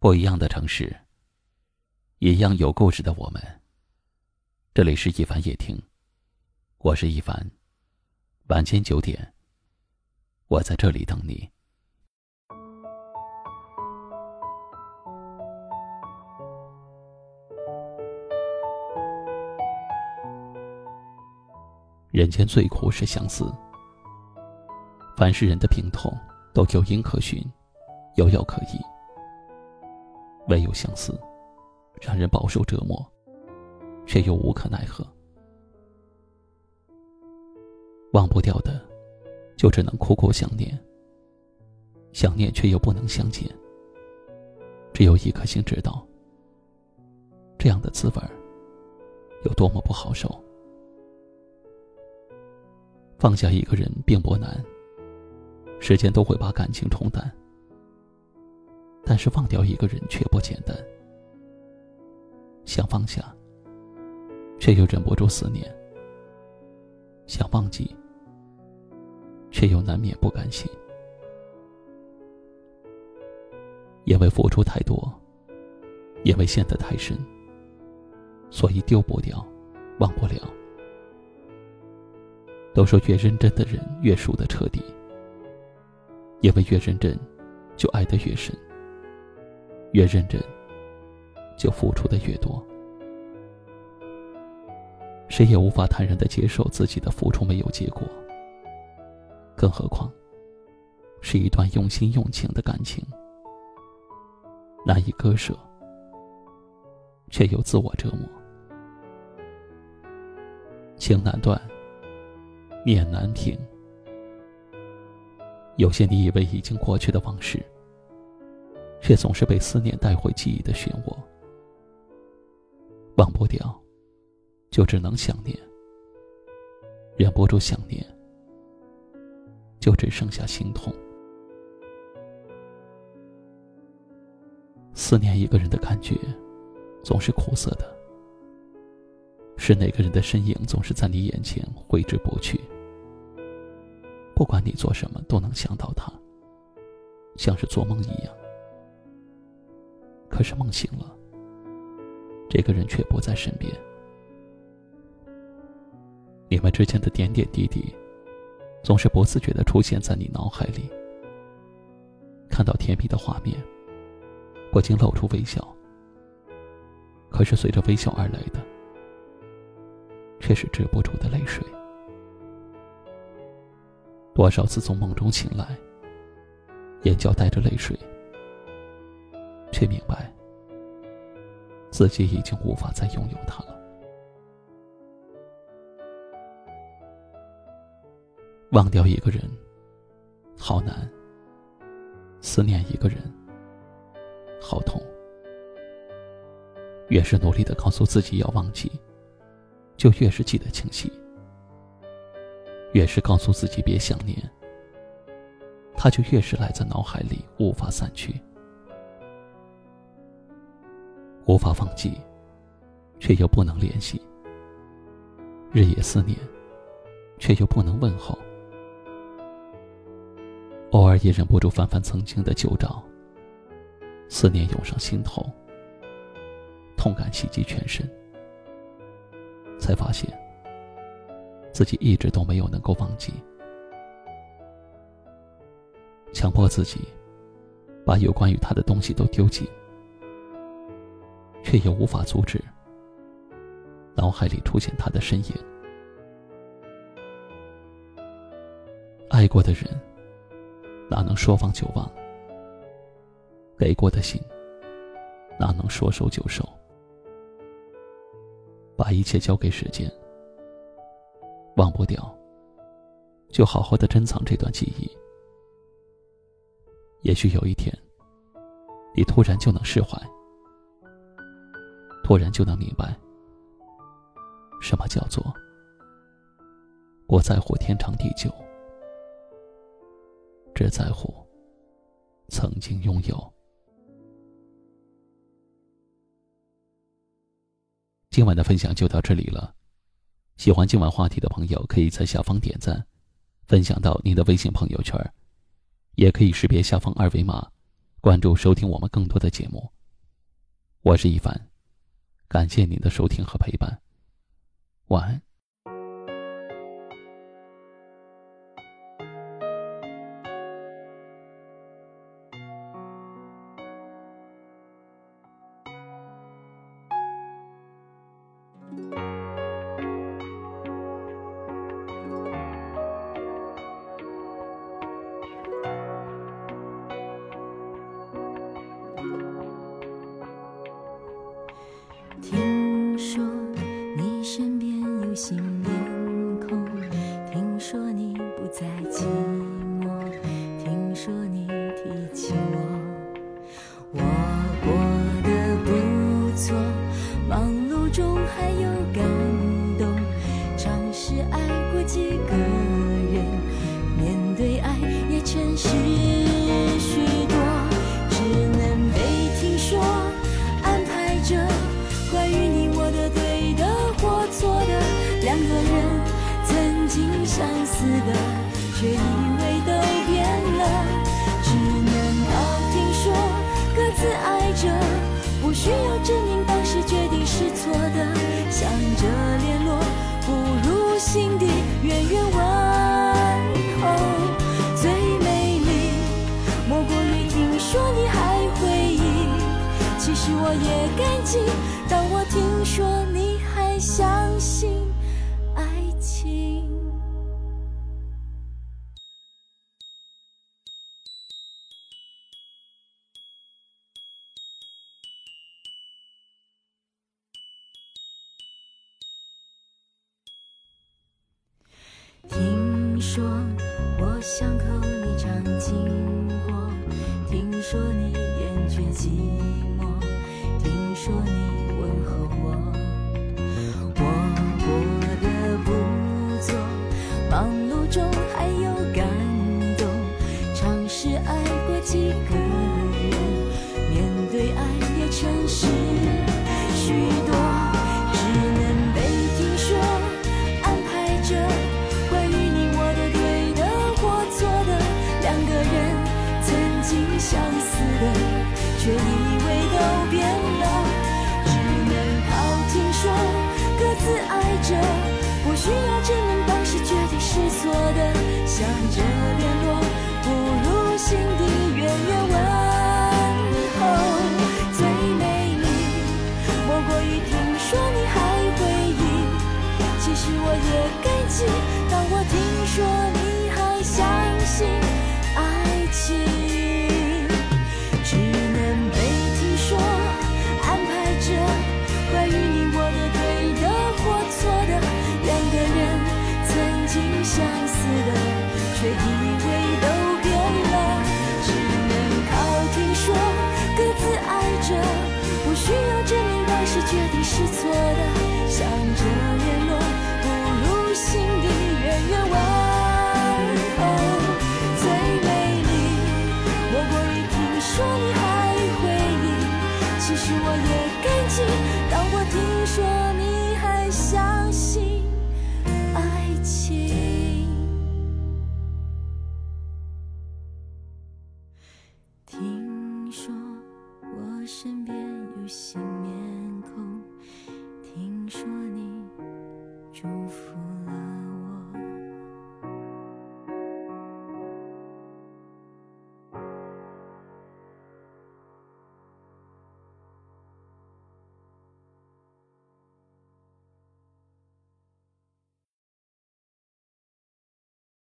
不一样的城市，一样有故事的我们。这里是一凡夜听，我是一凡。晚间九点，我在这里等你。人间最苦是相思，凡是人的病痛都有因可循，有药可医。唯有相思，让人饱受折磨，却又无可奈何。忘不掉的，就只能苦苦想念；想念却又不能相见。只有一颗心知道，这样的滋味有多么不好受。放下一个人并不难，时间都会把感情冲淡。但是忘掉一个人却不简单，想放下，却又忍不住思念；想忘记，却又难免不甘心。因为付出太多，因为陷得太深，所以丢不掉，忘不了。都说越认真的人越输得彻底，因为越认真，就爱得越深。越认真，就付出的越多。谁也无法坦然的接受自己的付出没有结果，更何况是一段用心用情的感情，难以割舍，却又自我折磨。情难断，念难平。有些你以为已经过去的往事。却总是被思念带回记忆的漩涡，忘不掉，就只能想念；忍不住想念，就只剩下心痛。思念一个人的感觉，总是苦涩的。是哪个人的身影总是在你眼前挥之不去？不管你做什么，都能想到他，像是做梦一样。可是梦醒了，这个人却不在身边。你们之间的点点滴滴，总是不自觉的出现在你脑海里。看到甜蜜的画面，不禁露出微笑。可是随着微笑而来的，却是止不住的泪水。多少次从梦中醒来，眼角带着泪水。却明白，自己已经无法再拥有他了。忘掉一个人，好难；思念一个人，好痛。越是努力的告诉自己要忘记，就越是记得清晰；越是告诉自己别想念，他就越是赖在脑海里无法散去。无法忘记，却又不能联系；日夜思念，却又不能问候。偶尔也忍不住翻翻曾经的旧照，思念涌上心头，痛感袭击全身，才发现自己一直都没有能够忘记。强迫自己把有关于他的东西都丢弃。却也无法阻止脑海里出现他的身影。爱过的人，哪能说忘就忘？给过的心，哪能说收就收？把一切交给时间，忘不掉，就好好的珍藏这段记忆。也许有一天，你突然就能释怀。突然就能明白，什么叫做不在乎天长地久，只在乎曾经拥有。今晚的分享就到这里了，喜欢今晚话题的朋友，可以在下方点赞，分享到您的微信朋友圈，也可以识别下方二维码，关注收听我们更多的节目。我是一凡，感谢您的收听和陪伴。晚安。相似的，却以为都变了，只能靠听说，各自爱着，不需要证明当时决定是错的，想着联络，不如心底远远问候。最美丽，莫过于听说你还回忆，其实我也感激，当我听说你还相信巷口你常经过，听说你厌倦寂寞，听说你问候我。我过得不错，忙碌中还有感动，尝试爱过几个